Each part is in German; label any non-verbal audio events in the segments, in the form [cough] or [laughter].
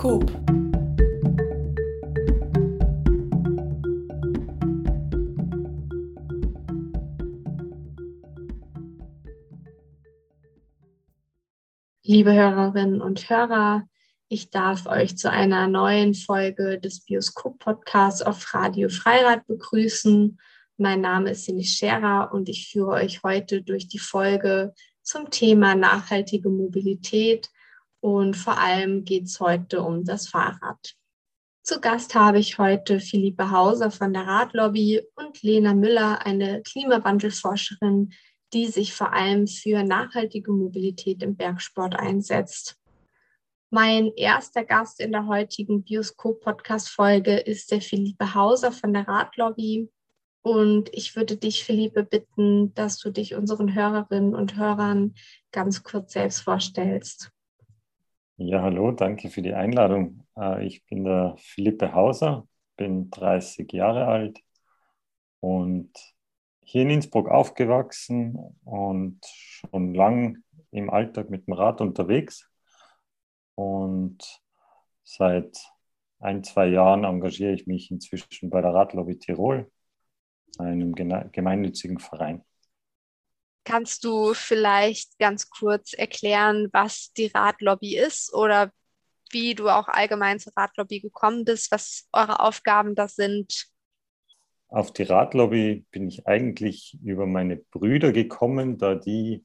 Bioskop. Liebe Hörerinnen und Hörer, ich darf euch zu einer neuen Folge des Bioskop-Podcasts auf Radio Freirad begrüßen. Mein Name ist Sinis Scherer und ich führe euch heute durch die Folge zum Thema nachhaltige Mobilität und vor allem geht es heute um das Fahrrad. Zu Gast habe ich heute Philippe Hauser von der Radlobby und Lena Müller, eine Klimawandelforscherin, die sich vor allem für nachhaltige Mobilität im Bergsport einsetzt. Mein erster Gast in der heutigen Bioskop-Podcast-Folge ist der Philippe Hauser von der Radlobby. Und ich würde dich, Philippe, bitten, dass du dich unseren Hörerinnen und Hörern ganz kurz selbst vorstellst. Ja, hallo, danke für die Einladung. Äh, ich bin der Philippe Hauser, bin 30 Jahre alt und hier in Innsbruck aufgewachsen und schon lang im Alltag mit dem Rad unterwegs. Und seit ein, zwei Jahren engagiere ich mich inzwischen bei der Radlobby Tirol einem gemeinnützigen Verein. Kannst du vielleicht ganz kurz erklären, was die Radlobby ist oder wie du auch allgemein zur Radlobby gekommen bist, was eure Aufgaben da sind? Auf die Radlobby bin ich eigentlich über meine Brüder gekommen, da die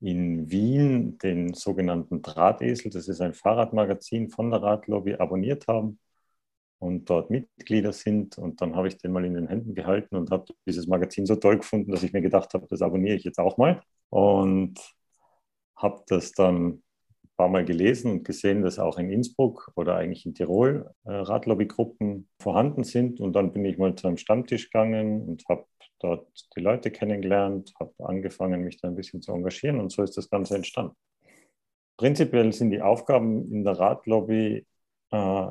in Wien den sogenannten Drahtesel, das ist ein Fahrradmagazin von der Radlobby, abonniert haben und dort Mitglieder sind. Und dann habe ich den mal in den Händen gehalten und habe dieses Magazin so toll gefunden, dass ich mir gedacht habe, das abonniere ich jetzt auch mal. Und habe das dann ein paar Mal gelesen und gesehen, dass auch in Innsbruck oder eigentlich in Tirol äh, Radlobbygruppen vorhanden sind. Und dann bin ich mal zu einem Stammtisch gegangen und habe dort die Leute kennengelernt, habe angefangen, mich da ein bisschen zu engagieren und so ist das Ganze entstanden. Prinzipiell sind die Aufgaben in der Radlobby äh,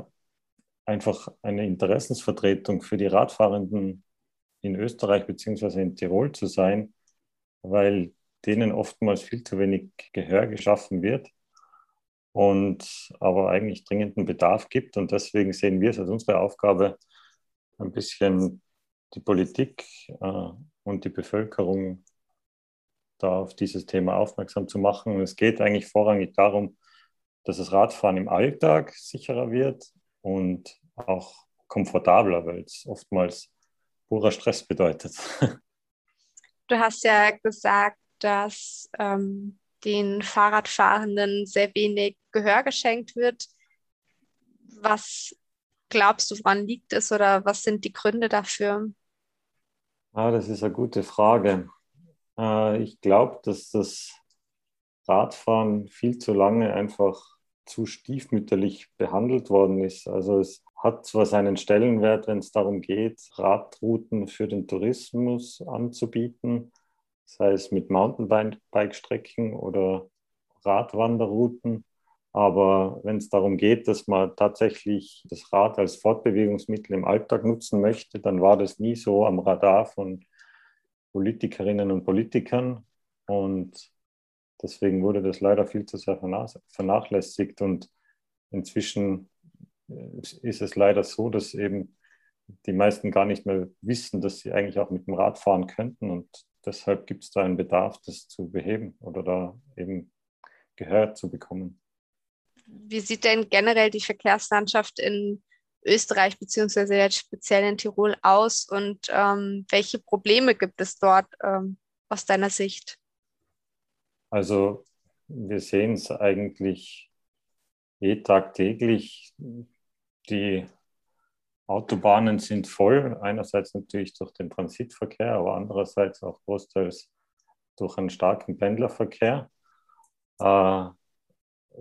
einfach eine Interessensvertretung für die Radfahrenden in Österreich bzw. in Tirol zu sein, weil denen oftmals viel zu wenig Gehör geschaffen wird und aber eigentlich dringenden Bedarf gibt. Und deswegen sehen wir es als unsere Aufgabe, ein bisschen die Politik äh, und die Bevölkerung da auf dieses Thema aufmerksam zu machen. Und es geht eigentlich vorrangig darum, dass das Radfahren im Alltag sicherer wird und auch komfortabler, weil es oftmals purer Stress bedeutet. [laughs] Du hast ja gesagt, dass ähm, den Fahrradfahrenden sehr wenig Gehör geschenkt wird. Was glaubst du, woran liegt es oder was sind die Gründe dafür? Ah, das ist eine gute Frage. Äh, ich glaube, dass das Radfahren viel zu lange einfach zu stiefmütterlich behandelt worden ist. Also es hat zwar seinen Stellenwert, wenn es darum geht, Radrouten für den Tourismus anzubieten, sei es mit Mountainbike-Strecken oder Radwanderrouten. Aber wenn es darum geht, dass man tatsächlich das Rad als Fortbewegungsmittel im Alltag nutzen möchte, dann war das nie so am Radar von Politikerinnen und Politikern. Und deswegen wurde das leider viel zu sehr vernachlässigt. Und inzwischen ist es leider so, dass eben die meisten gar nicht mehr wissen, dass sie eigentlich auch mit dem Rad fahren könnten. Und deshalb gibt es da einen Bedarf, das zu beheben oder da eben Gehör zu bekommen. Wie sieht denn generell die Verkehrslandschaft in Österreich beziehungsweise jetzt speziell in Tirol aus und ähm, welche Probleme gibt es dort ähm, aus deiner Sicht? Also wir sehen es eigentlich eh tagtäglich. Die Autobahnen sind voll, einerseits natürlich durch den Transitverkehr, aber andererseits auch großteils durch einen starken Pendlerverkehr. Äh,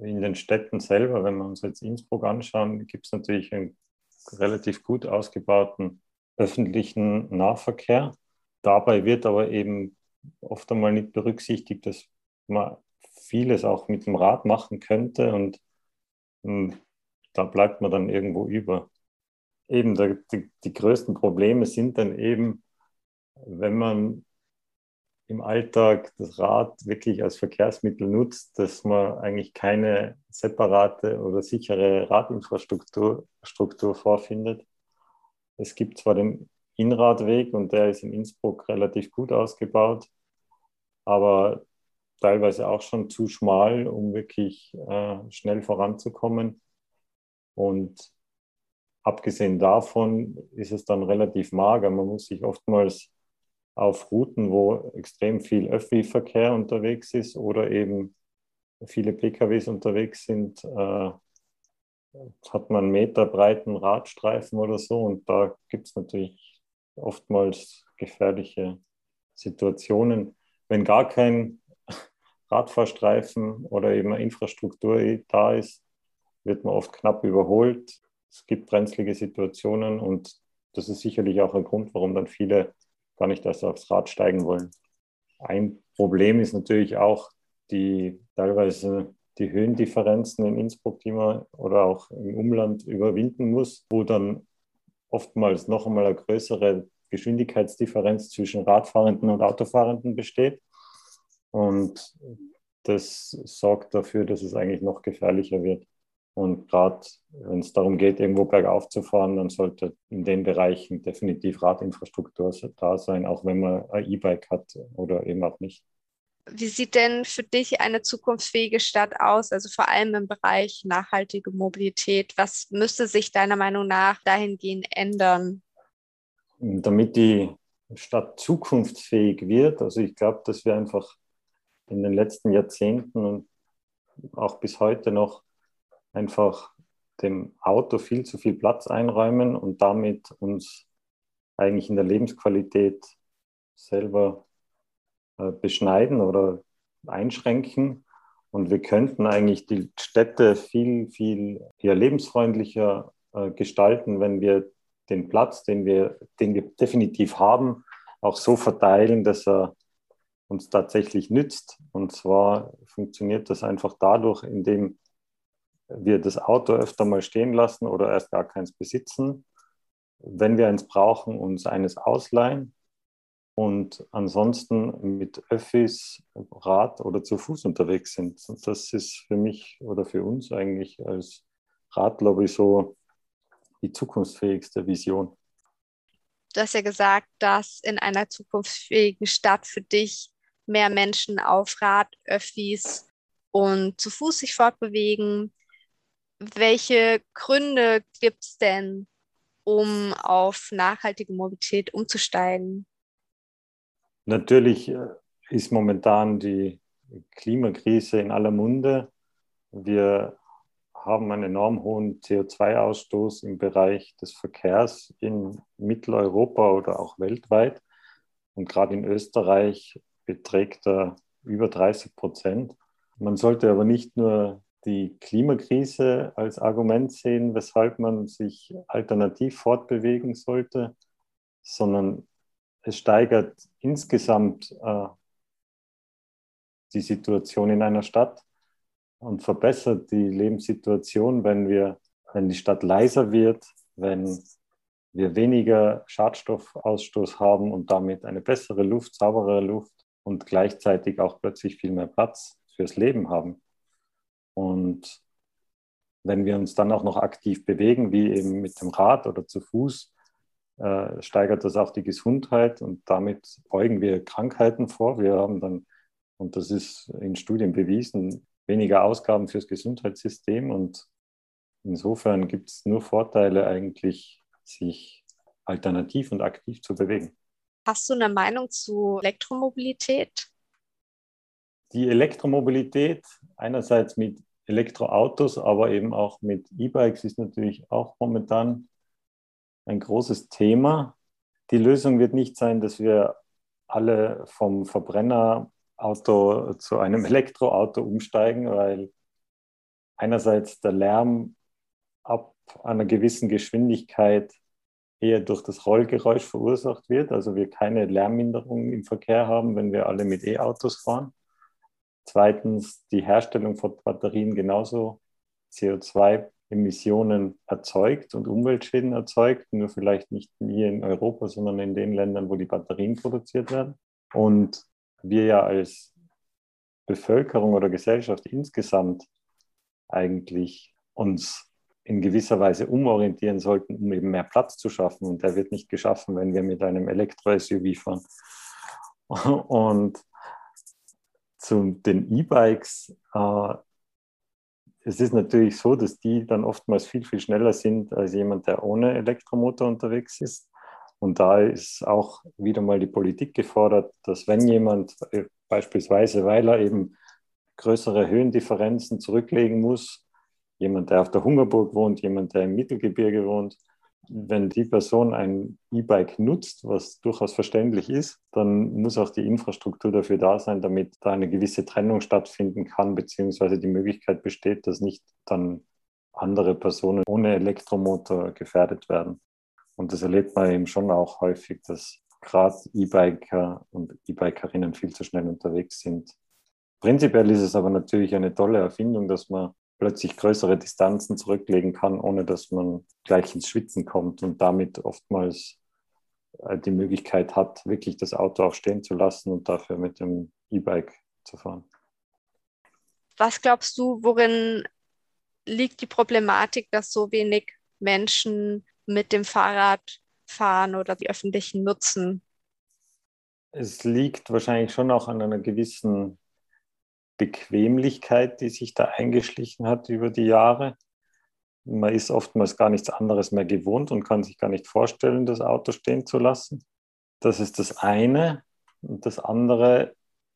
in den Städten selber, wenn wir uns jetzt Innsbruck anschauen, gibt es natürlich einen relativ gut ausgebauten öffentlichen Nahverkehr. Dabei wird aber eben oft einmal nicht berücksichtigt, dass man vieles auch mit dem Rad machen könnte und, hm, da bleibt man dann irgendwo über. Eben der, die, die größten Probleme sind dann eben, wenn man im Alltag das Rad wirklich als Verkehrsmittel nutzt, dass man eigentlich keine separate oder sichere Radinfrastruktur Struktur vorfindet. Es gibt zwar den Innradweg und der ist in Innsbruck relativ gut ausgebaut, aber teilweise auch schon zu schmal, um wirklich äh, schnell voranzukommen. Und abgesehen davon ist es dann relativ mager. Man muss sich oftmals auf Routen, wo extrem viel Öffi-Verkehr unterwegs ist oder eben viele PKWs unterwegs sind, äh, hat man Meter breiten Radstreifen oder so und da gibt es natürlich oftmals gefährliche Situationen. Wenn gar kein [laughs] Radfahrstreifen oder eben Infrastruktur da ist, wird man oft knapp überholt. Es gibt brenzlige Situationen und das ist sicherlich auch ein Grund, warum dann viele gar nicht erst aufs Rad steigen wollen. Ein Problem ist natürlich auch die teilweise die Höhendifferenzen in Innsbruck, die man oder auch im Umland überwinden muss, wo dann oftmals noch einmal eine größere Geschwindigkeitsdifferenz zwischen Radfahrenden und Autofahrenden besteht. Und das sorgt dafür, dass es eigentlich noch gefährlicher wird. Und gerade wenn es darum geht, irgendwo bergauf zu fahren, dann sollte in den Bereichen definitiv Radinfrastruktur da sein, auch wenn man ein E-Bike hat oder eben auch nicht. Wie sieht denn für dich eine zukunftsfähige Stadt aus, also vor allem im Bereich nachhaltige Mobilität? Was müsste sich deiner Meinung nach dahingehend ändern? Damit die Stadt zukunftsfähig wird, also ich glaube, dass wir einfach in den letzten Jahrzehnten und auch bis heute noch einfach dem Auto viel zu viel Platz einräumen und damit uns eigentlich in der Lebensqualität selber äh, beschneiden oder einschränken. Und wir könnten eigentlich die Städte viel, viel ja, lebensfreundlicher äh, gestalten, wenn wir den Platz, den wir, den wir definitiv haben, auch so verteilen, dass er uns tatsächlich nützt. Und zwar funktioniert das einfach dadurch, indem wir das Auto öfter mal stehen lassen oder erst gar keins besitzen. Wenn wir eins brauchen, uns eines ausleihen und ansonsten mit Öffis, Rad oder zu Fuß unterwegs sind. Und das ist für mich oder für uns eigentlich als Radlobby so die zukunftsfähigste Vision. Du hast ja gesagt, dass in einer zukunftsfähigen Stadt für dich mehr Menschen auf Rad, Öffis und zu Fuß sich fortbewegen welche Gründe gibt es denn, um auf nachhaltige Mobilität umzusteigen? Natürlich äh, ist momentan die Klimakrise in aller Munde. Wir haben einen enorm hohen CO2-Ausstoß im Bereich des Verkehrs in Mitteleuropa oder auch weltweit. Und gerade in Österreich beträgt er über 30 Prozent. Man sollte aber nicht nur die Klimakrise als Argument sehen, weshalb man sich alternativ fortbewegen sollte, sondern es steigert insgesamt äh, die Situation in einer Stadt und verbessert die Lebenssituation, wenn wir, wenn die Stadt leiser wird, wenn wir weniger Schadstoffausstoß haben und damit eine bessere Luft, sauberere Luft und gleichzeitig auch plötzlich viel mehr Platz fürs Leben haben. Und wenn wir uns dann auch noch aktiv bewegen, wie eben mit dem Rad oder zu Fuß, äh, steigert das auch die Gesundheit und damit beugen wir Krankheiten vor. Wir haben dann, und das ist in Studien bewiesen, weniger Ausgaben fürs Gesundheitssystem und insofern gibt es nur Vorteile eigentlich, sich alternativ und aktiv zu bewegen. Hast du eine Meinung zu Elektromobilität? Die Elektromobilität einerseits mit Elektroautos, aber eben auch mit E-Bikes ist natürlich auch momentan ein großes Thema. Die Lösung wird nicht sein, dass wir alle vom Verbrennerauto zu einem [laughs] Elektroauto umsteigen, weil einerseits der Lärm ab einer gewissen Geschwindigkeit eher durch das Rollgeräusch verursacht wird, also wir keine Lärmminderung im Verkehr haben, wenn wir alle mit E-Autos fahren. Zweitens die Herstellung von Batterien genauso CO2-Emissionen erzeugt und Umweltschäden erzeugt, nur vielleicht nicht hier in Europa, sondern in den Ländern, wo die Batterien produziert werden. Und wir ja als Bevölkerung oder Gesellschaft insgesamt eigentlich uns in gewisser Weise umorientieren sollten, um eben mehr Platz zu schaffen. Und der wird nicht geschaffen, wenn wir mit einem Elektro-SUV fahren. [laughs] Und zu den E-Bikes, äh, es ist natürlich so, dass die dann oftmals viel, viel schneller sind als jemand, der ohne Elektromotor unterwegs ist. Und da ist auch wieder mal die Politik gefordert, dass wenn jemand äh, beispielsweise, weil er eben größere Höhendifferenzen zurücklegen muss, jemand, der auf der Hungerburg wohnt, jemand, der im Mittelgebirge wohnt, wenn die Person ein E-Bike nutzt, was durchaus verständlich ist, dann muss auch die Infrastruktur dafür da sein, damit da eine gewisse Trennung stattfinden kann, beziehungsweise die Möglichkeit besteht, dass nicht dann andere Personen ohne Elektromotor gefährdet werden. Und das erlebt man eben schon auch häufig, dass gerade E-Biker und E-Bikerinnen viel zu schnell unterwegs sind. Prinzipiell ist es aber natürlich eine tolle Erfindung, dass man plötzlich größere Distanzen zurücklegen kann, ohne dass man gleich ins Schwitzen kommt und damit oftmals äh, die Möglichkeit hat, wirklich das Auto auch stehen zu lassen und dafür mit dem E-Bike zu fahren. Was glaubst du, worin liegt die Problematik, dass so wenig Menschen mit dem Fahrrad fahren oder die öffentlichen nutzen? Es liegt wahrscheinlich schon auch an einer gewissen Bequemlichkeit, die sich da eingeschlichen hat über die Jahre. Man ist oftmals gar nichts anderes mehr gewohnt und kann sich gar nicht vorstellen, das Auto stehen zu lassen. Das ist das eine. Und das andere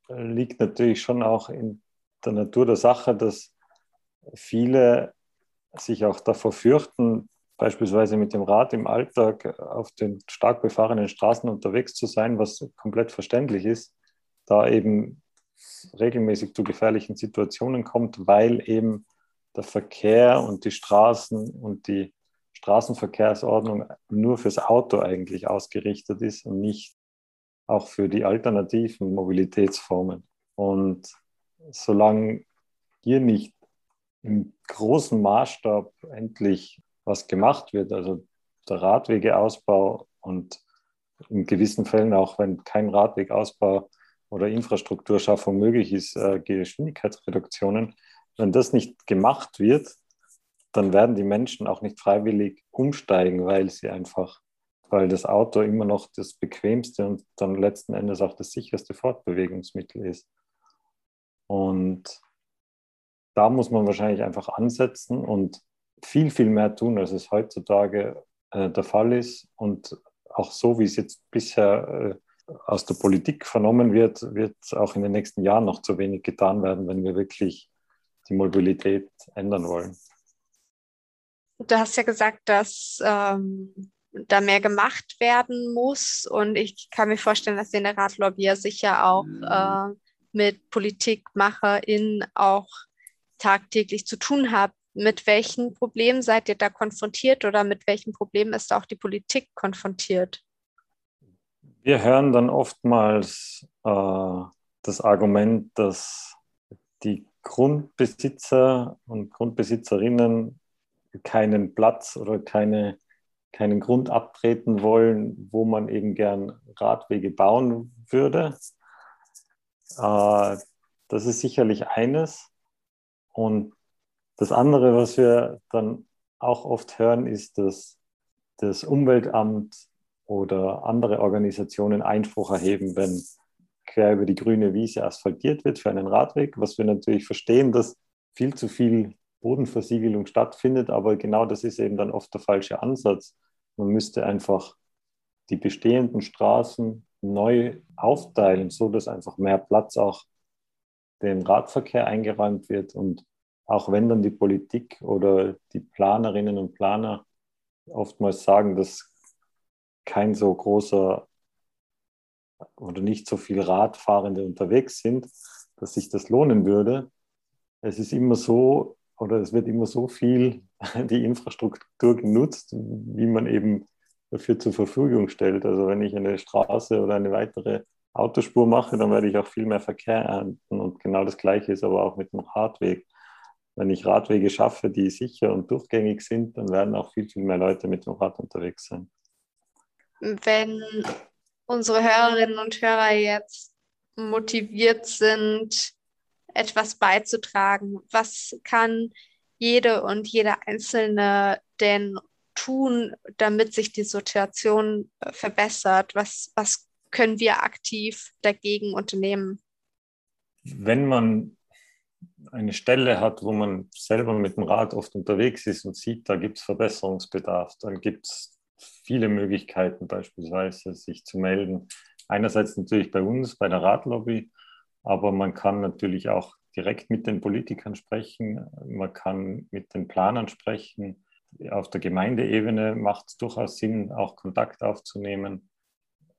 liegt natürlich schon auch in der Natur der Sache, dass viele sich auch davor fürchten, beispielsweise mit dem Rad im Alltag auf den stark befahrenen Straßen unterwegs zu sein, was komplett verständlich ist, da eben regelmäßig zu gefährlichen Situationen kommt, weil eben der Verkehr und die Straßen und die Straßenverkehrsordnung nur fürs Auto eigentlich ausgerichtet ist und nicht auch für die alternativen Mobilitätsformen. Und solange hier nicht im großen Maßstab endlich was gemacht wird, also der Radwegeausbau und in gewissen Fällen auch, wenn kein Radwegausbau oder Infrastrukturschaffung möglich ist, äh, Geschwindigkeitsreduktionen, wenn das nicht gemacht wird, dann werden die Menschen auch nicht freiwillig umsteigen, weil sie einfach, weil das Auto immer noch das bequemste und dann letzten Endes auch das sicherste Fortbewegungsmittel ist. Und da muss man wahrscheinlich einfach ansetzen und viel, viel mehr tun, als es heutzutage äh, der Fall ist. Und auch so, wie es jetzt bisher äh, aus der Politik vernommen wird, wird auch in den nächsten Jahren noch zu wenig getan werden, wenn wir wirklich die Mobilität ändern wollen. Du hast ja gesagt, dass ähm, da mehr gemacht werden muss und ich kann mir vorstellen, dass ihr in der Radlobby ja sicher auch äh, mit PolitikmacherInnen auch tagtäglich zu tun habt. Mit welchen Problemen seid ihr da konfrontiert oder mit welchen Problemen ist auch die Politik konfrontiert? Wir hören dann oftmals äh, das Argument, dass die Grundbesitzer und Grundbesitzerinnen keinen Platz oder keine, keinen Grund abtreten wollen, wo man eben gern Radwege bauen würde. Äh, das ist sicherlich eines. Und das andere, was wir dann auch oft hören, ist, dass das Umweltamt oder andere Organisationen Einspruch erheben, wenn quer über die grüne Wiese asphaltiert wird für einen Radweg, was wir natürlich verstehen, dass viel zu viel Bodenversiegelung stattfindet, aber genau das ist eben dann oft der falsche Ansatz. Man müsste einfach die bestehenden Straßen neu aufteilen, so dass einfach mehr Platz auch dem Radverkehr eingeräumt wird und auch wenn dann die Politik oder die Planerinnen und Planer oftmals sagen, dass kein so großer oder nicht so viel Radfahrende unterwegs sind, dass sich das lohnen würde. Es ist immer so oder es wird immer so viel [laughs] die Infrastruktur genutzt, wie man eben dafür zur Verfügung stellt. Also wenn ich eine Straße oder eine weitere Autospur mache, dann werde ich auch viel mehr Verkehr ernten. Und genau das Gleiche ist aber auch mit dem Radweg. Wenn ich Radwege schaffe, die sicher und durchgängig sind, dann werden auch viel, viel mehr Leute mit dem Rad unterwegs sein wenn unsere Hörerinnen und Hörer jetzt motiviert sind, etwas beizutragen? Was kann jede und jeder Einzelne denn tun, damit sich die Situation äh, verbessert? Was, was können wir aktiv dagegen unternehmen? Wenn man eine Stelle hat, wo man selber mit dem Rad oft unterwegs ist und sieht, da gibt es Verbesserungsbedarf, dann gibt es viele Möglichkeiten, beispielsweise sich zu melden. Einerseits natürlich bei uns, bei der Radlobby, aber man kann natürlich auch direkt mit den Politikern sprechen, man kann mit den Planern sprechen. Auf der Gemeindeebene macht es durchaus Sinn, auch Kontakt aufzunehmen.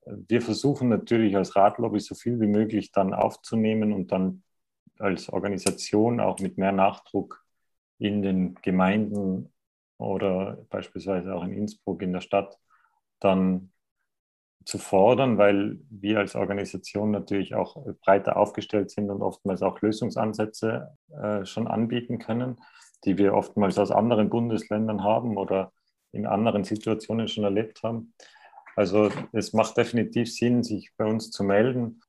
Wir versuchen natürlich als Radlobby so viel wie möglich dann aufzunehmen und dann als Organisation auch mit mehr Nachdruck in den Gemeinden oder beispielsweise auch in Innsbruck in der Stadt dann zu fordern, weil wir als Organisation natürlich auch breiter aufgestellt sind und oftmals auch Lösungsansätze äh, schon anbieten können, die wir oftmals aus anderen Bundesländern haben oder in anderen Situationen schon erlebt haben. Also es macht definitiv Sinn, sich bei uns zu melden.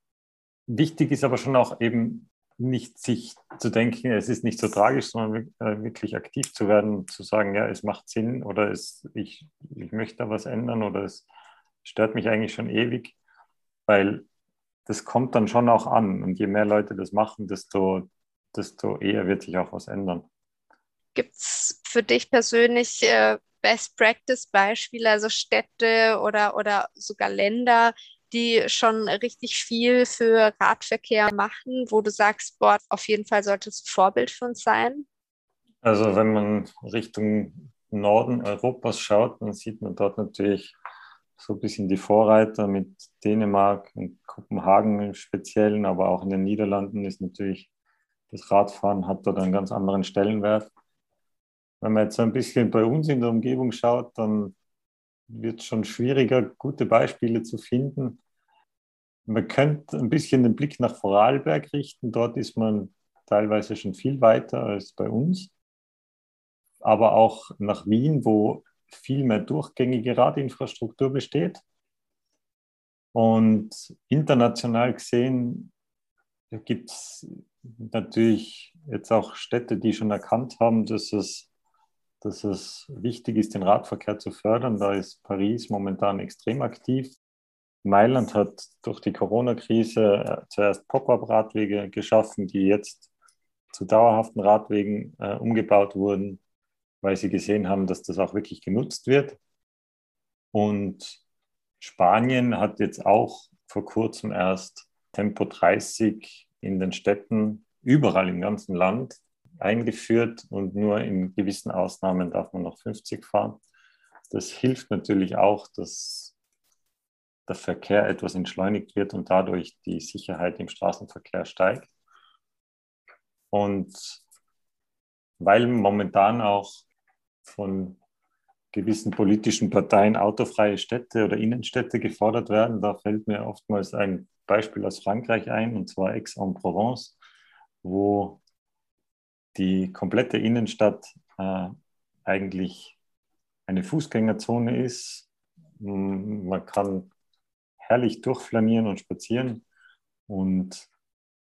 Wichtig ist aber schon auch eben nicht sich zu denken, es ist nicht so tragisch, sondern äh, wirklich aktiv zu werden, zu sagen, ja, es macht Sinn oder es, ich, ich möchte da was ändern oder es stört mich eigentlich schon ewig, weil das kommt dann schon auch an. Und je mehr Leute das machen, desto, desto eher wird sich auch was ändern. Gibt es für dich persönlich äh, Best Practice Beispiele, also Städte oder, oder sogar Länder, die schon richtig viel für Radverkehr machen, wo du sagst, boah, auf jeden Fall sollte es Vorbild für uns sein? Also wenn man Richtung Norden Europas schaut, dann sieht man dort natürlich so ein bisschen die Vorreiter mit Dänemark und Kopenhagen im Speziellen, aber auch in den Niederlanden ist natürlich das Radfahren hat dort einen ganz anderen Stellenwert. Wenn man jetzt ein bisschen bei uns in der Umgebung schaut, dann wird es schon schwieriger, gute Beispiele zu finden. Man könnte ein bisschen den Blick nach Vorarlberg richten. Dort ist man teilweise schon viel weiter als bei uns. Aber auch nach Wien, wo viel mehr durchgängige Radinfrastruktur besteht. Und international gesehen gibt es natürlich jetzt auch Städte, die schon erkannt haben, dass es, dass es wichtig ist, den Radverkehr zu fördern. Da ist Paris momentan extrem aktiv. Mailand hat durch die Corona-Krise äh, zuerst Pop-up-Radwege geschaffen, die jetzt zu dauerhaften Radwegen äh, umgebaut wurden, weil sie gesehen haben, dass das auch wirklich genutzt wird. Und Spanien hat jetzt auch vor kurzem erst Tempo 30 in den Städten überall im ganzen Land eingeführt und nur in gewissen Ausnahmen darf man noch 50 fahren. Das hilft natürlich auch, dass der Verkehr etwas entschleunigt wird und dadurch die Sicherheit im Straßenverkehr steigt. Und weil momentan auch von gewissen politischen Parteien autofreie Städte oder Innenstädte gefordert werden, da fällt mir oftmals ein Beispiel aus Frankreich ein, und zwar Aix-en-Provence, wo die komplette Innenstadt äh, eigentlich eine Fußgängerzone ist. Man kann herrlich durchflanieren und spazieren. Und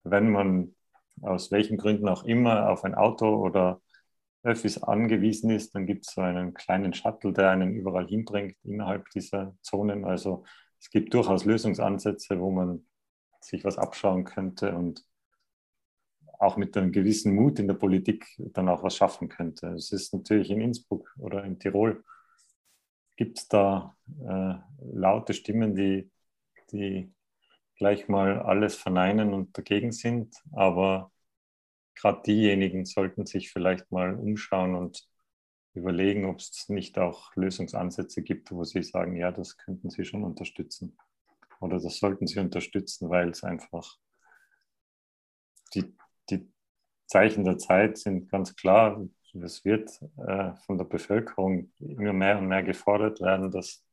wenn man aus welchen Gründen auch immer auf ein Auto oder Öffis angewiesen ist, dann gibt es so einen kleinen Shuttle, der einen überall hinbringt innerhalb dieser Zonen. Also es gibt durchaus Lösungsansätze, wo man sich was abschauen könnte und auch mit einem gewissen Mut in der Politik dann auch was schaffen könnte. Es ist natürlich in Innsbruck oder in Tirol gibt es da äh, laute Stimmen, die die gleich mal alles verneinen und dagegen sind. Aber gerade diejenigen sollten sich vielleicht mal umschauen und überlegen, ob es nicht auch Lösungsansätze gibt, wo sie sagen, ja, das könnten sie schon unterstützen. Oder das sollten sie unterstützen, weil es einfach die, die Zeichen der Zeit sind ganz klar. Es wird äh, von der Bevölkerung immer mehr und mehr gefordert werden, dass,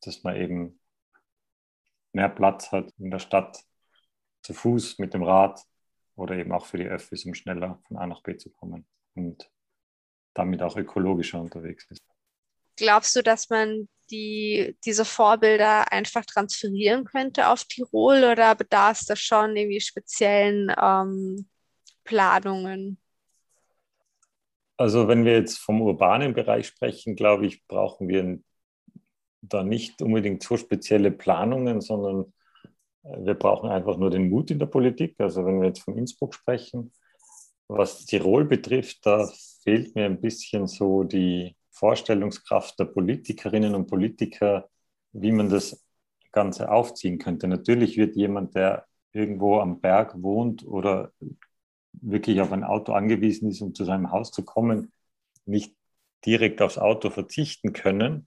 dass man eben mehr Platz hat in der Stadt zu Fuß mit dem Rad oder eben auch für die Öffis, um schneller von A nach B zu kommen und damit auch ökologischer unterwegs ist. glaubst du, dass man die, diese Vorbilder einfach transferieren könnte auf Tirol oder bedarf es da schon irgendwie speziellen ähm, Planungen? Also wenn wir jetzt vom urbanen Bereich sprechen, glaube ich, brauchen wir da nicht unbedingt so spezielle Planungen, sondern äh, wir brauchen einfach nur den Mut in der Politik. Also wenn wir jetzt von Innsbruck sprechen, was Tirol betrifft, da fehlt mir ein bisschen so die Vorstellungskraft der Politikerinnen und Politiker, wie man das Ganze aufziehen könnte. Natürlich wird jemand, der irgendwo am Berg wohnt oder wirklich auf ein Auto angewiesen ist, um zu seinem Haus zu kommen, nicht direkt aufs Auto verzichten können.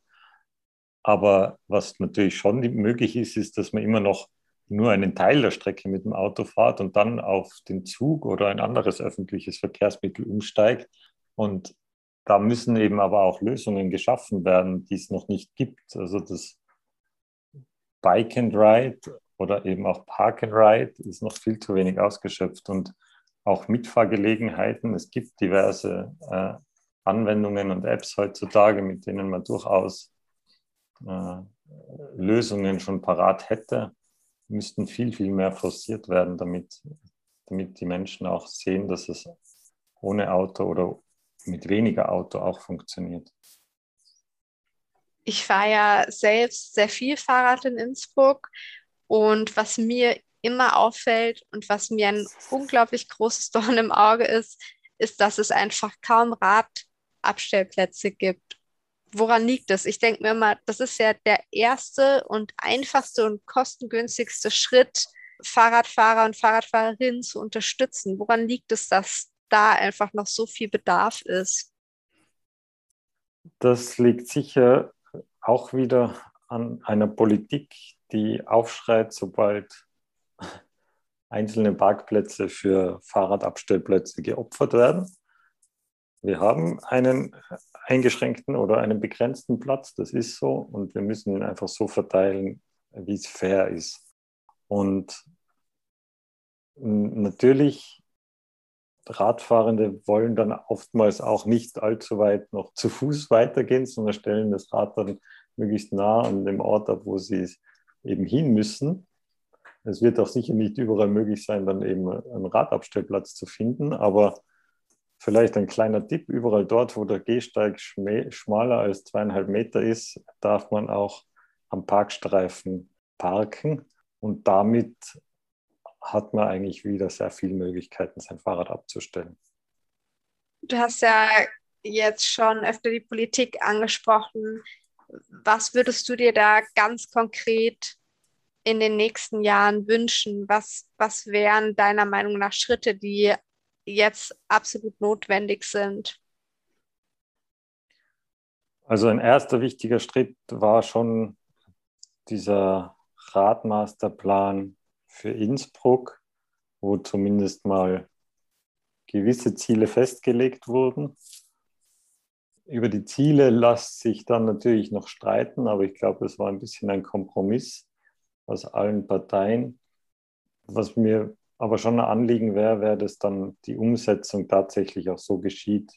Aber was natürlich schon möglich ist, ist, dass man immer noch nur einen Teil der Strecke mit dem Auto fahrt und dann auf den Zug oder ein anderes öffentliches Verkehrsmittel umsteigt. Und da müssen eben aber auch Lösungen geschaffen werden, die es noch nicht gibt. Also das Bike and Ride oder eben auch Park and Ride ist noch viel zu wenig ausgeschöpft und auch Mitfahrgelegenheiten. Es gibt diverse äh, Anwendungen und Apps heutzutage, mit denen man durchaus äh, Lösungen schon parat hätte, müssten viel, viel mehr forciert werden, damit, damit die Menschen auch sehen, dass es ohne Auto oder mit weniger Auto auch funktioniert. Ich fahre ja selbst sehr viel Fahrrad in Innsbruck und was mir immer auffällt und was mir ein unglaublich großes [laughs] Dorn im Auge ist, ist, dass es einfach kaum Radabstellplätze gibt. Woran liegt das? Ich denke mir immer, das ist ja der erste und einfachste und kostengünstigste Schritt, Fahrradfahrer und Fahrradfahrerinnen zu unterstützen. Woran liegt es, dass da einfach noch so viel Bedarf ist? Das liegt sicher auch wieder an einer Politik, die aufschreit, sobald einzelne Parkplätze für Fahrradabstellplätze geopfert werden. Wir haben einen eingeschränkten oder einen begrenzten Platz, das ist so, und wir müssen ihn einfach so verteilen, wie es fair ist. Und natürlich, Radfahrende wollen dann oftmals auch nicht allzu weit noch zu Fuß weitergehen, sondern stellen das Rad dann möglichst nah an dem Ort ab, wo sie eben hin müssen. Es wird auch sicher nicht überall möglich sein, dann eben einen Radabstellplatz zu finden, aber vielleicht ein kleiner Tipp, überall dort, wo der Gehsteig schmaler als zweieinhalb Meter ist, darf man auch am Parkstreifen parken und damit hat man eigentlich wieder sehr viele Möglichkeiten, sein Fahrrad abzustellen. Du hast ja jetzt schon öfter die Politik angesprochen. Was würdest du dir da ganz konkret in den nächsten Jahren wünschen? Was, was wären deiner Meinung nach Schritte, die jetzt absolut notwendig sind? Also ein erster wichtiger Schritt war schon dieser Radmasterplan für Innsbruck, wo zumindest mal gewisse Ziele festgelegt wurden. Über die Ziele lässt sich dann natürlich noch streiten, aber ich glaube, es war ein bisschen ein Kompromiss aus allen Parteien. Was mir aber schon ein Anliegen wäre, wäre, dass dann die Umsetzung tatsächlich auch so geschieht,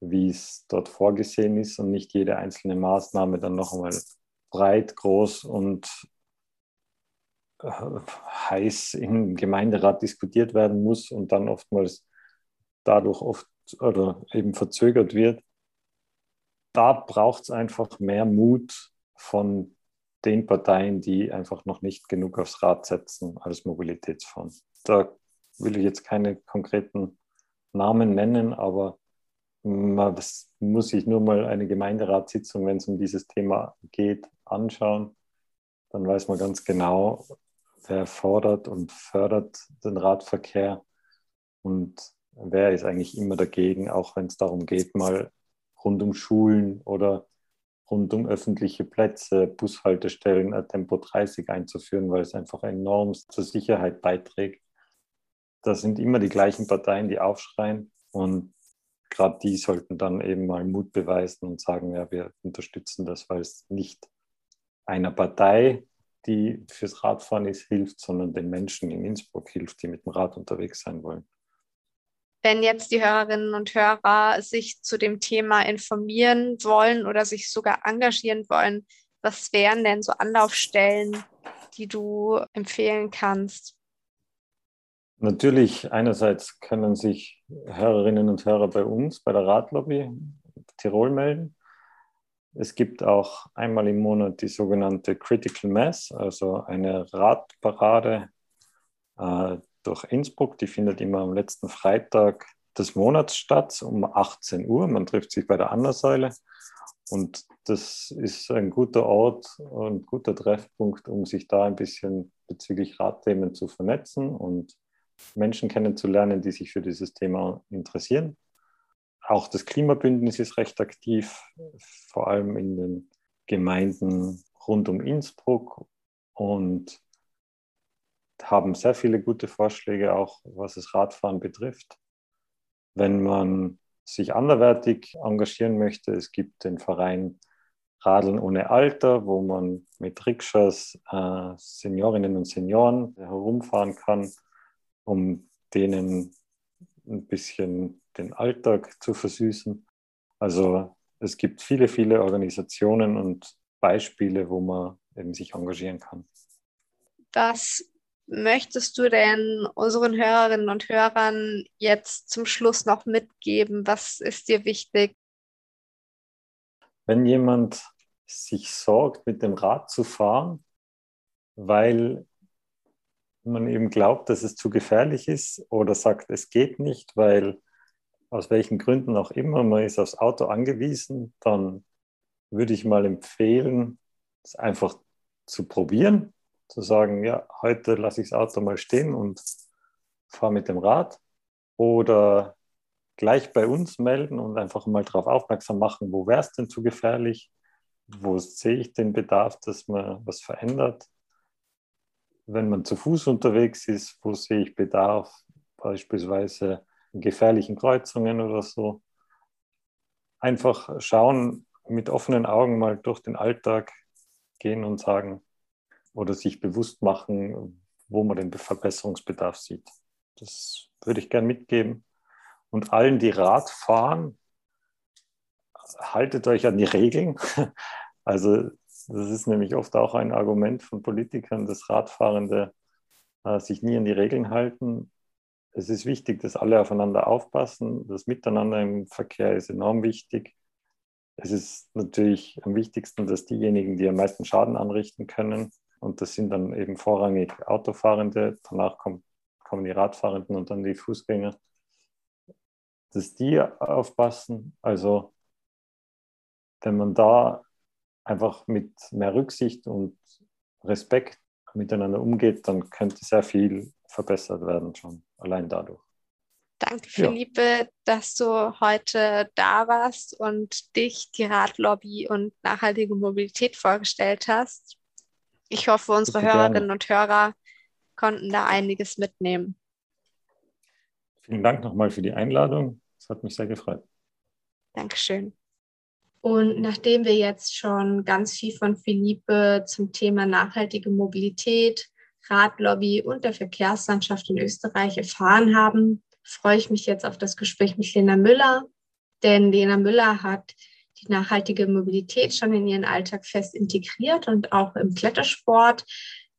wie es dort vorgesehen ist und nicht jede einzelne Maßnahme dann noch einmal breit, groß und äh, heiß im Gemeinderat diskutiert werden muss und dann oftmals dadurch oft oder eben verzögert wird. Da braucht es einfach mehr Mut von den Parteien, die einfach noch nicht genug aufs Rad setzen als Mobilitätsform. Da will ich jetzt keine konkreten Namen nennen, aber das muss ich nur mal eine Gemeinderatssitzung, wenn es um dieses Thema geht, anschauen. Dann weiß man ganz genau, wer fordert und fördert den Radverkehr und wer ist eigentlich immer dagegen, auch wenn es darum geht, mal rund um Schulen oder rund um öffentliche Plätze, Bushaltestellen Tempo 30 einzuführen, weil es einfach enorm zur Sicherheit beiträgt. Da sind immer die gleichen Parteien, die aufschreien und gerade die sollten dann eben mal Mut beweisen und sagen, ja, wir unterstützen das, weil es nicht einer Partei, die fürs Radfahren ist, hilft, sondern den Menschen in Innsbruck hilft, die mit dem Rad unterwegs sein wollen. wenn jetzt die Hörerinnen und Hörer sich zu dem Thema informieren wollen oder sich sogar engagieren wollen, was wären denn so Anlaufstellen, die du empfehlen kannst? Natürlich, einerseits können sich Hörerinnen und Hörer bei uns, bei der Radlobby Tirol melden. Es gibt auch einmal im Monat die sogenannte Critical Mass, also eine Radparade äh, durch Innsbruck. Die findet immer am letzten Freitag des Monats statt, um 18 Uhr. Man trifft sich bei der Andersäule. Und das ist ein guter Ort und guter Treffpunkt, um sich da ein bisschen bezüglich Radthemen zu vernetzen und Menschen kennenzulernen, die sich für dieses Thema interessieren. Auch das Klimabündnis ist recht aktiv, vor allem in den Gemeinden rund um Innsbruck und haben sehr viele gute Vorschläge, auch was das Radfahren betrifft. Wenn man sich anderweitig engagieren möchte, es gibt den Verein Radeln ohne Alter, wo man mit Rikschas äh, Seniorinnen und Senioren herumfahren kann, um denen ein bisschen den Alltag zu versüßen. Also es gibt viele, viele Organisationen und Beispiele, wo man eben sich engagieren kann. Was möchtest du denn unseren Hörerinnen und Hörern jetzt zum Schluss noch mitgeben? Was ist dir wichtig? Wenn jemand sich sorgt, mit dem Rad zu fahren, weil man eben glaubt, dass es zu gefährlich ist oder sagt, es geht nicht, weil aus welchen Gründen auch immer man ist aufs Auto angewiesen, dann würde ich mal empfehlen, es einfach zu probieren zu sagen, ja, heute lasse ich das Auto mal stehen und fahre mit dem Rad oder gleich bei uns melden und einfach mal darauf aufmerksam machen, wo wäre es denn zu gefährlich, wo sehe ich den Bedarf, dass man was verändert. Wenn man zu Fuß unterwegs ist, wo sehe ich Bedarf, beispielsweise in gefährlichen Kreuzungen oder so. Einfach schauen, mit offenen Augen mal durch den Alltag gehen und sagen, oder sich bewusst machen, wo man den Verbesserungsbedarf sieht. Das würde ich gerne mitgeben. Und allen, die Rad fahren, haltet euch an die Regeln. [laughs] Also das ist nämlich oft auch ein Argument von Politikern, dass Radfahrende äh, sich nie an die Regeln halten. Es ist wichtig, dass alle aufeinander aufpassen. Das Miteinander im Verkehr ist enorm wichtig. Es ist natürlich am wichtigsten, dass diejenigen, die am meisten Schaden anrichten können, und das sind dann eben vorrangig Autofahrende, danach kommt, kommen die Radfahrenden und dann die Fußgänger, dass die aufpassen. Also wenn man da einfach mit mehr Rücksicht und Respekt miteinander umgeht, dann könnte sehr viel verbessert werden schon allein dadurch. Danke, Philippe, ja. dass du heute da warst und dich, die Radlobby und nachhaltige Mobilität vorgestellt hast. Ich hoffe, unsere Bitte Hörerinnen gerne. und Hörer konnten da einiges mitnehmen. Vielen Dank nochmal für die Einladung. Es hat mich sehr gefreut. Dankeschön. Und nachdem wir jetzt schon ganz viel von Philippe zum Thema nachhaltige Mobilität, Radlobby und der Verkehrslandschaft in Österreich erfahren haben, freue ich mich jetzt auf das Gespräch mit Lena Müller. Denn Lena Müller hat die nachhaltige Mobilität schon in ihren Alltag fest integriert und auch im Klettersport.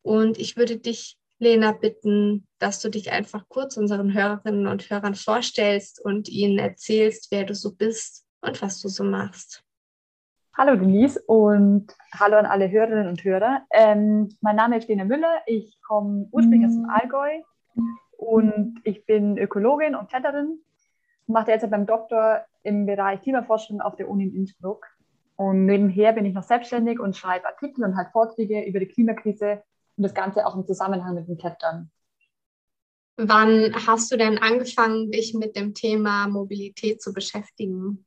Und ich würde dich, Lena, bitten, dass du dich einfach kurz unseren Hörerinnen und Hörern vorstellst und ihnen erzählst, wer du so bist und was du so machst. Hallo Denise und hallo an alle Hörerinnen und Hörer. Ähm, mein Name ist Lena Müller, ich komme ursprünglich aus dem Allgäu und ich bin Ökologin und Kletterin mache jetzt beim Doktor im Bereich Klimaforschung auf der Uni in Innsbruck. Und nebenher bin ich noch selbstständig und schreibe Artikel und halt Vorträge über die Klimakrise und das Ganze auch im Zusammenhang mit dem Klettern. Wann hast du denn angefangen, dich mit dem Thema Mobilität zu beschäftigen?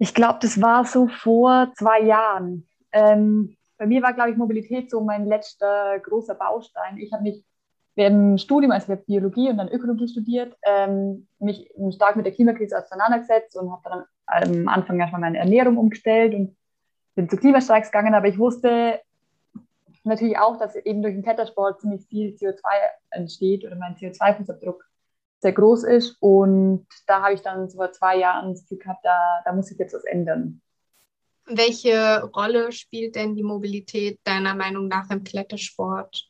Ich glaube, das war so vor zwei Jahren. Ähm, bei mir war, glaube ich, Mobilität so mein letzter großer Baustein. Ich habe mich im Studium, also ich habe Biologie und dann Ökologie studiert, ähm, mich stark mit der Klimakrise auseinandergesetzt und habe dann am Anfang erstmal meine Ernährung umgestellt und bin zu Klimastreiks gegangen, aber ich wusste natürlich auch, dass eben durch den Klettersport ziemlich viel CO2 entsteht oder mein CO2-Fußabdruck sehr groß ist. Und da habe ich dann so vor zwei Jahren das Gefühl gehabt, da, da muss ich jetzt was ändern. Welche Rolle spielt denn die Mobilität deiner Meinung nach im Klettersport?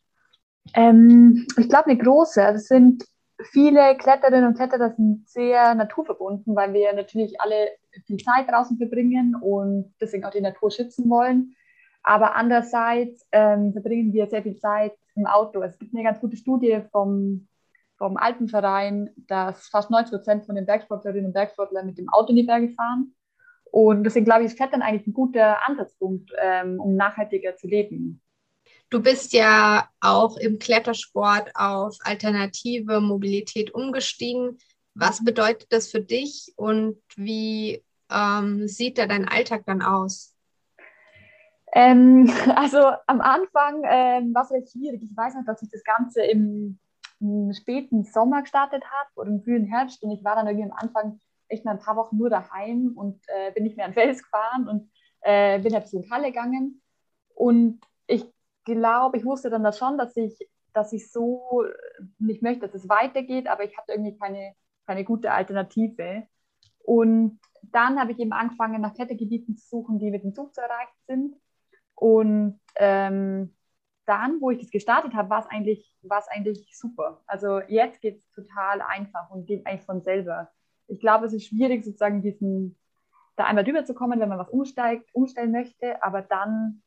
Ähm, ich glaube, eine große. Es sind viele Kletterinnen und Kletterer sind sehr naturverbunden, weil wir natürlich alle viel Zeit draußen verbringen und deswegen auch die Natur schützen wollen. Aber andererseits ähm, verbringen wir sehr viel Zeit im Auto. Es gibt eine ganz gute Studie vom, vom Alpenverein, dass fast 90 Prozent von den Bergsportlerinnen und Bergsportlern mit dem Auto in die Berge fahren. Und deswegen glaube ich, ist Klettern eigentlich ein guter Ansatzpunkt, ähm, um nachhaltiger zu leben. Du bist ja auch im Klettersport auf alternative Mobilität umgestiegen. Was bedeutet das für dich und wie ähm, sieht da dein Alltag dann aus? Ähm, [laughs] also am Anfang ähm, war es recht schwierig. Ich weiß noch, dass ich das Ganze im, späten Sommer gestartet habe oder im frühen Herbst und ich war dann irgendwie am Anfang echt mal ein paar Wochen nur daheim und äh, bin nicht mehr an Fels gefahren und äh, bin halt so in Halle gegangen. Und ich glaube, ich wusste dann das schon, dass ich, dass ich so nicht möchte, dass es weitergeht, aber ich hatte irgendwie keine, keine gute Alternative. Und dann habe ich eben angefangen, nach Klettergebieten zu suchen, die mit dem Zug zu erreichen sind. Und ähm, dann, wo ich das gestartet habe, war es eigentlich, eigentlich super. Also jetzt geht es total einfach und geht eigentlich von selber. Ich glaube, es ist schwierig, sozusagen diesen, da einmal drüber zu kommen, wenn man was umsteigt, umstellen möchte, aber dann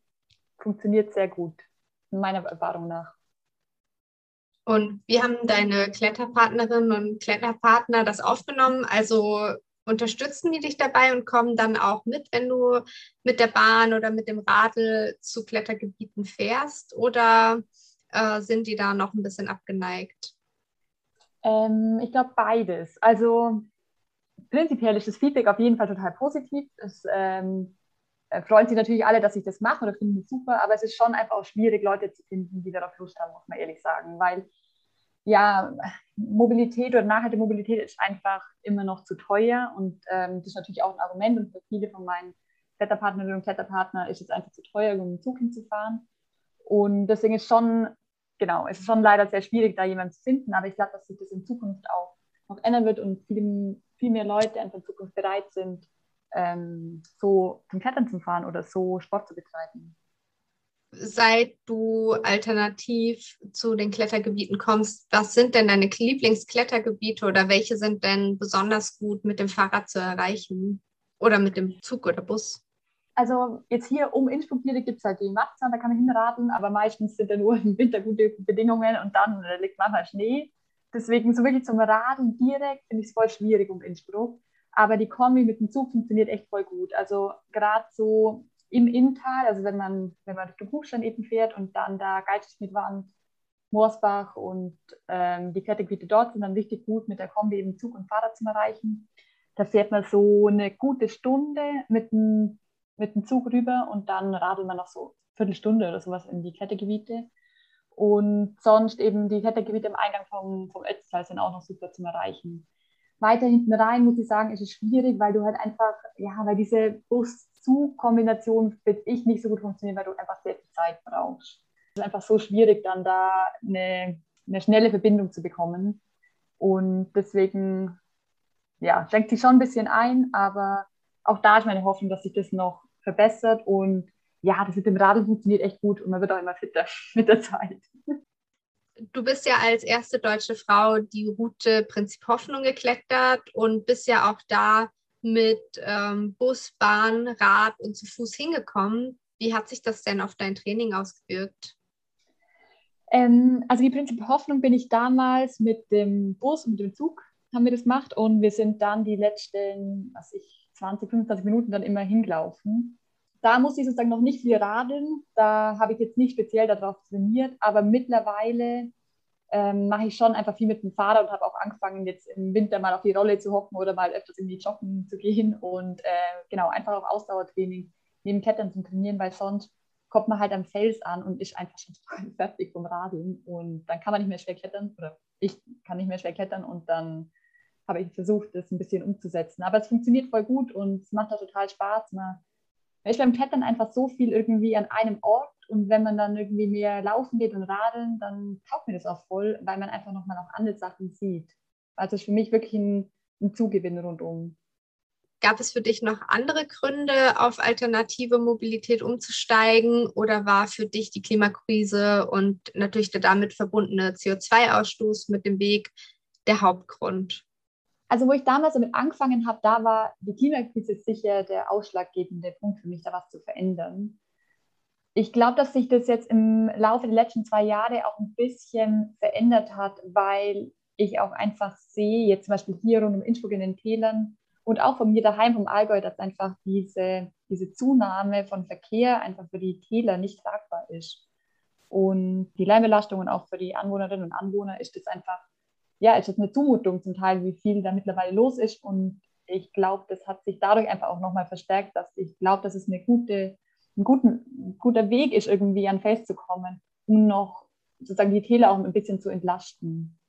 funktioniert sehr gut, meiner Erfahrung nach. Und wie haben deine Kletterpartnerinnen und Kletterpartner das aufgenommen? Also unterstützen die dich dabei und kommen dann auch mit, wenn du mit der Bahn oder mit dem Radl zu Klettergebieten fährst? Oder äh, sind die da noch ein bisschen abgeneigt? Ähm, ich glaube beides. Also prinzipiell ist das Feedback auf jeden Fall total positiv. Es ähm, äh, freuen sich natürlich alle, dass ich das mache oder finden es super, aber es ist schon einfach auch schwierig, Leute zu finden, die darauf Lust haben, muss man ehrlich sagen, weil ja, Mobilität oder nachhaltige Mobilität ist einfach immer noch zu teuer und ähm, das ist natürlich auch ein Argument und für viele von meinen Kletterpartnerinnen und Kletterpartner ist es einfach zu teuer, um den Zug hinzufahren und deswegen ist schon, genau, es ist schon leider sehr schwierig, da jemanden zu finden, aber ich glaube, dass sich das in Zukunft auch noch ändern wird und viel, viel mehr Leute einfach in Zukunft bereit sind, ähm, so zum Klettern zu fahren oder so Sport zu betreiben. Seit du alternativ zu den Klettergebieten kommst, was sind denn deine Lieblingsklettergebiete oder welche sind denn besonders gut mit dem Fahrrad zu erreichen oder mit dem Zug oder Bus? Also jetzt hier um Innsbruck gibt es halt die Matzahn, da kann man hinraten, aber meistens sind da nur [laughs] im Winter gute Bedingungen und dann liegt manchmal Schnee. Deswegen so wirklich zum Raden direkt finde ich es voll schwierig um Innsbruck. Aber die Kombi mit dem Zug funktioniert echt voll gut. Also gerade so im Inntal, also wenn man, wenn man durch den Buchstein eben fährt und dann da Geistesmietwand, Moorsbach und ähm, die Klettergebiete dort sind dann richtig gut mit der Kombi eben Zug und Fahrrad zu erreichen. Da fährt man so eine gute Stunde mit dem, mit dem Zug rüber und dann radelt man noch so eine Viertelstunde oder sowas in die Klettergebiete. Und sonst eben die Klettergebiete im Eingang vom, vom Ötztal sind auch noch super zum Erreichen weiter hinten rein, muss ich sagen, ist es schwierig, weil du halt einfach, ja, weil diese Bus-Zug-Kombination für ich nicht so gut funktioniert, weil du einfach sehr viel Zeit brauchst. Es ist einfach so schwierig, dann da eine, eine schnelle Verbindung zu bekommen. Und deswegen, ja, schränkt sich schon ein bisschen ein, aber auch da ist meine Hoffnung, dass sich das noch verbessert und ja, das mit dem Radl funktioniert echt gut und man wird auch immer fitter [laughs] mit der Zeit du bist ja als erste deutsche Frau die Route Prinzip Hoffnung geklettert und bist ja auch da mit ähm, Bus, Bahn, Rad und zu Fuß hingekommen. Wie hat sich das denn auf dein Training ausgewirkt? Ähm, also die Prinzip Hoffnung bin ich damals mit dem Bus und dem Zug haben wir das gemacht und wir sind dann die letzten, was ich, 20, 25 Minuten dann immer hingelaufen. Da musste ich sozusagen noch nicht viel radeln. Da habe ich jetzt nicht speziell darauf trainiert, aber mittlerweile ähm, mache ich schon einfach viel mit dem Fahrrad und habe auch angefangen, jetzt im Winter mal auf die Rolle zu hocken oder mal öfters in die Joggen zu gehen und äh, genau, einfach auch Ausdauertraining neben Klettern zu trainieren, weil sonst kommt man halt am Fels an und ist einfach schon [laughs] fertig vom Radeln und dann kann man nicht mehr schwer klettern oder ich kann nicht mehr schwer klettern und dann habe ich versucht, das ein bisschen umzusetzen. Aber es funktioniert voll gut und es macht auch total Spaß. Man ich beim Klettern einfach so viel irgendwie an einem Ort und wenn man dann irgendwie mehr laufen geht und radeln, dann taugt mir das auch voll, weil man einfach nochmal auch andere Sachen sieht. Also es ist für mich wirklich ein, ein Zugewinn rundum. Gab es für dich noch andere Gründe, auf alternative Mobilität umzusteigen oder war für dich die Klimakrise und natürlich der damit verbundene CO2-Ausstoß mit dem Weg der Hauptgrund? Also wo ich damals damit angefangen habe, da war die Klimakrise sicher der ausschlaggebende Punkt für mich, da was zu verändern. Ich glaube, dass sich das jetzt im Laufe der letzten zwei Jahre auch ein bisschen verändert hat, weil ich auch einfach sehe, jetzt zum Beispiel hier rund um Innsbruck in den Tälern, und auch von mir daheim vom Allgäu, dass einfach diese, diese Zunahme von Verkehr einfach für die Täler nicht tragbar ist. Und die Lärmbelastungen auch für die Anwohnerinnen und Anwohner ist das einfach, ja, ist das eine Zumutung zum Teil, wie viel da mittlerweile los ist. Und ich glaube, das hat sich dadurch einfach auch nochmal verstärkt, dass ich glaube, dass es eine gute, ein, guten, guter Weg ist, irgendwie an Feld zu kommen, um noch sozusagen die Täler auch ein bisschen zu entlasten.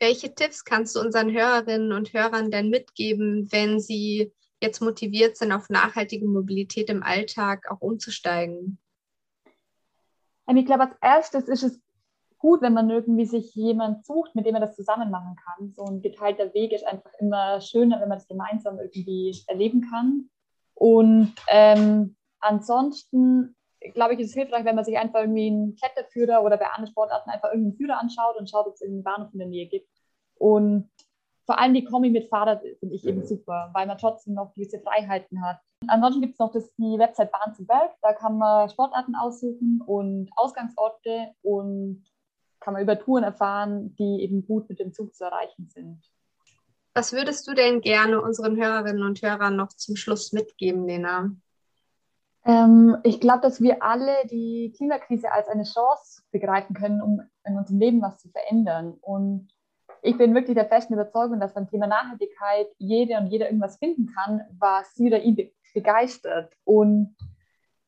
Welche Tipps kannst du unseren Hörerinnen und Hörern denn mitgeben, wenn sie jetzt motiviert sind, auf nachhaltige Mobilität im Alltag auch umzusteigen? Ähm, ich glaube, als erstes ist es gut, wenn man irgendwie sich jemand sucht, mit dem man das zusammen machen kann. So ein geteilter Weg ist einfach immer schöner, wenn man das gemeinsam irgendwie erleben kann. Und ähm, ansonsten glaube ich, ist es hilfreich, wenn man sich einfach irgendwie einen Kletterführer oder bei anderen Sportarten einfach irgendeinen Führer anschaut und schaut, ob es einen Bahnhof in der Nähe gibt. Und vor allem die Kombi mit Fahrrad finde ich eben mhm. super, weil man trotzdem noch gewisse Freiheiten hat. Ansonsten gibt es noch das, die Website Bahn zu Berg. Da kann man Sportarten aussuchen und Ausgangsorte und kann man über Touren erfahren, die eben gut mit dem Zug zu erreichen sind. Was würdest du denn gerne unseren Hörerinnen und Hörern noch zum Schluss mitgeben, Lena? Ähm, ich glaube, dass wir alle die Klimakrise als eine Chance begreifen können, um in unserem Leben was zu verändern. Und ich bin wirklich der festen Überzeugung, dass beim Thema Nachhaltigkeit jede und jeder irgendwas finden kann, was sie oder ihn begeistert. Und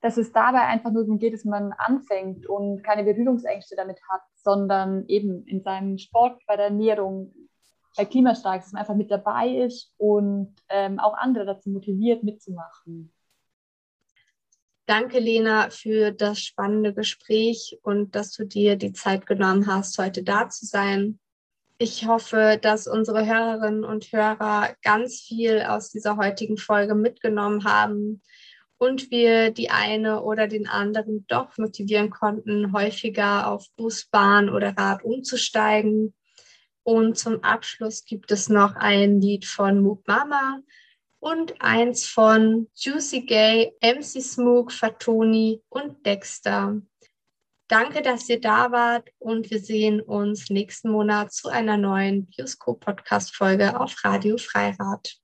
dass es dabei einfach nur darum geht, dass man anfängt und keine Berührungsängste damit hat, sondern eben in seinem Sport, bei der Ernährung, bei Klimastreiks, dass man einfach mit dabei ist und ähm, auch andere dazu motiviert, mitzumachen. Danke, Lena, für das spannende Gespräch und dass du dir die Zeit genommen hast, heute da zu sein. Ich hoffe, dass unsere Hörerinnen und Hörer ganz viel aus dieser heutigen Folge mitgenommen haben und wir die eine oder den anderen doch motivieren konnten, häufiger auf Bus, Bahn oder Rad umzusteigen. Und zum Abschluss gibt es noch ein Lied von Mook Mama und eins von Juicy Gay, MC Smook, Fatoni und Dexter. Danke, dass ihr da wart und wir sehen uns nächsten Monat zu einer neuen Bioskop-Podcast-Folge auf Radio Freirad.